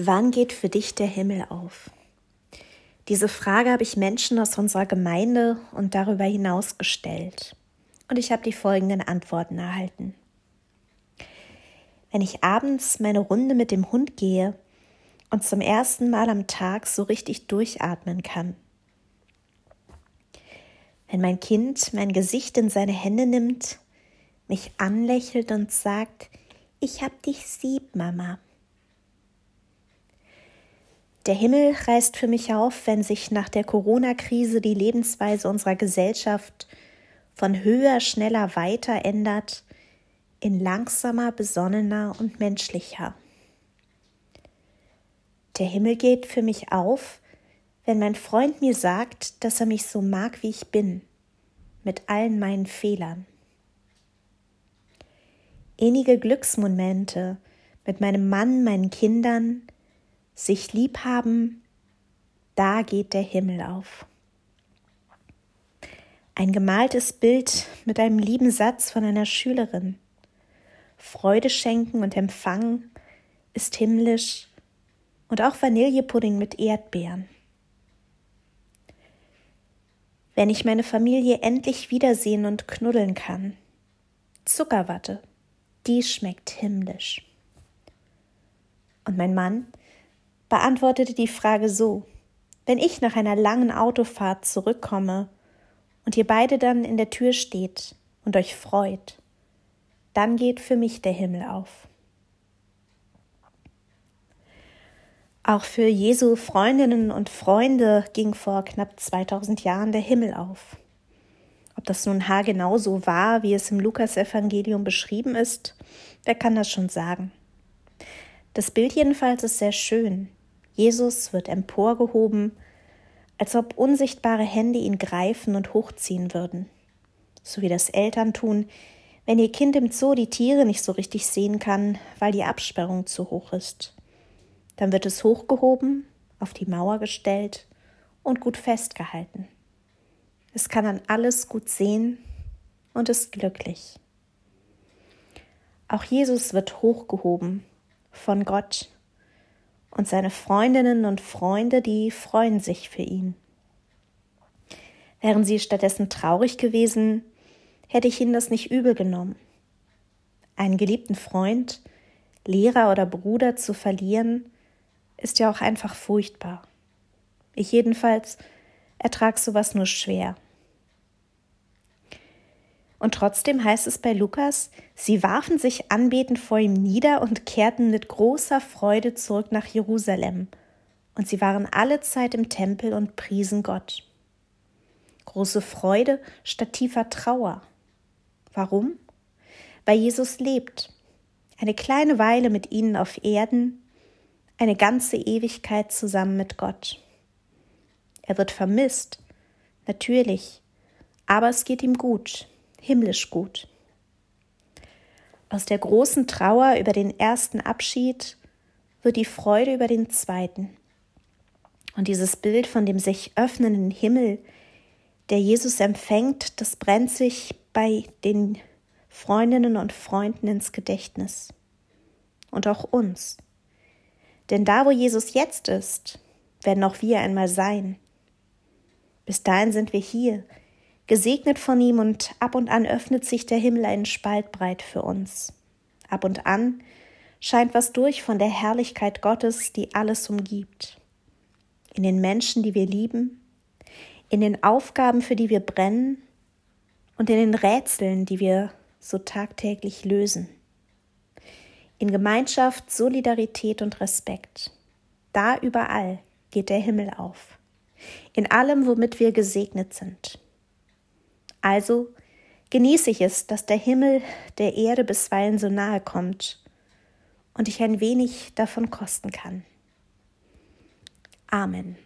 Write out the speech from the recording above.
Wann geht für dich der Himmel auf? Diese Frage habe ich Menschen aus unserer Gemeinde und darüber hinaus gestellt. Und ich habe die folgenden Antworten erhalten. Wenn ich abends meine Runde mit dem Hund gehe und zum ersten Mal am Tag so richtig durchatmen kann. Wenn mein Kind mein Gesicht in seine Hände nimmt, mich anlächelt und sagt, ich hab dich sieb, Mama. Der Himmel reißt für mich auf, wenn sich nach der Corona-Krise die Lebensweise unserer Gesellschaft von höher, schneller, weiter ändert in langsamer, besonnener und menschlicher. Der Himmel geht für mich auf, wenn mein Freund mir sagt, dass er mich so mag, wie ich bin, mit allen meinen Fehlern. Innige Glücksmomente mit meinem Mann, meinen Kindern, sich lieb haben, da geht der Himmel auf. Ein gemaltes Bild mit einem lieben Satz von einer Schülerin. Freude schenken und empfangen ist himmlisch und auch Vanillepudding mit Erdbeeren. Wenn ich meine Familie endlich wiedersehen und knuddeln kann. Zuckerwatte, die schmeckt himmlisch. Und mein Mann beantwortete die Frage so, wenn ich nach einer langen Autofahrt zurückkomme und ihr beide dann in der Tür steht und euch freut, dann geht für mich der Himmel auf. Auch für Jesu Freundinnen und Freunde ging vor knapp 2000 Jahren der Himmel auf. Ob das nun haargenau so war, wie es im Lukasevangelium beschrieben ist, wer kann das schon sagen? Das Bild jedenfalls ist sehr schön. Jesus wird emporgehoben, als ob unsichtbare Hände ihn greifen und hochziehen würden. So wie das Eltern tun, wenn ihr Kind im Zoo die Tiere nicht so richtig sehen kann, weil die Absperrung zu hoch ist. Dann wird es hochgehoben, auf die Mauer gestellt und gut festgehalten. Es kann dann alles gut sehen und ist glücklich. Auch Jesus wird hochgehoben von Gott und seine Freundinnen und Freunde, die freuen sich für ihn. Wären sie stattdessen traurig gewesen, hätte ich ihnen das nicht übel genommen. Einen geliebten Freund, Lehrer oder Bruder zu verlieren, ist ja auch einfach furchtbar. Ich jedenfalls ertrag sowas nur schwer. Und trotzdem heißt es bei Lukas, sie warfen sich anbetend vor ihm nieder und kehrten mit großer Freude zurück nach Jerusalem. Und sie waren alle Zeit im Tempel und priesen Gott. Große Freude statt tiefer Trauer. Warum? Weil Jesus lebt. Eine kleine Weile mit ihnen auf Erden, eine ganze Ewigkeit zusammen mit Gott. Er wird vermisst, natürlich, aber es geht ihm gut himmlisch gut. Aus der großen Trauer über den ersten Abschied wird die Freude über den zweiten. Und dieses Bild von dem sich öffnenden Himmel, der Jesus empfängt, das brennt sich bei den Freundinnen und Freunden ins Gedächtnis. Und auch uns. Denn da, wo Jesus jetzt ist, werden auch wir einmal sein. Bis dahin sind wir hier, gesegnet von ihm und ab und an öffnet sich der Himmel einen Spalt breit für uns. Ab und an scheint was durch von der Herrlichkeit Gottes, die alles umgibt. In den Menschen, die wir lieben, in den Aufgaben, für die wir brennen und in den Rätseln, die wir so tagtäglich lösen. In Gemeinschaft, Solidarität und Respekt. Da überall geht der Himmel auf. In allem, womit wir gesegnet sind. Also genieße ich es, dass der Himmel der Erde bisweilen so nahe kommt und ich ein wenig davon kosten kann. Amen.